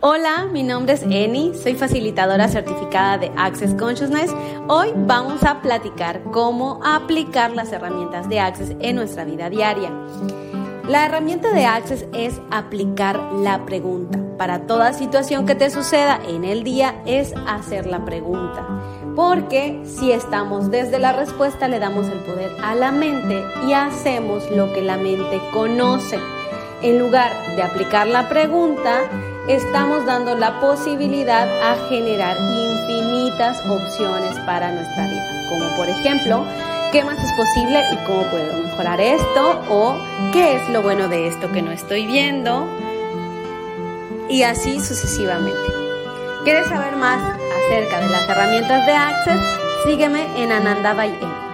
Hola, mi nombre es Eni, soy facilitadora certificada de Access Consciousness. Hoy vamos a platicar cómo aplicar las herramientas de Access en nuestra vida diaria. La herramienta de Access es aplicar la pregunta. Para toda situación que te suceda en el día es hacer la pregunta. Porque si estamos desde la respuesta le damos el poder a la mente y hacemos lo que la mente conoce. En lugar de aplicar la pregunta, estamos dando la posibilidad a generar infinitas opciones para nuestra vida, como por ejemplo, ¿qué más es posible y cómo puedo mejorar esto? O ¿qué es lo bueno de esto que no estoy viendo? Y así sucesivamente. ¿Quieres saber más acerca de las herramientas de Access? Sígueme en Ananda by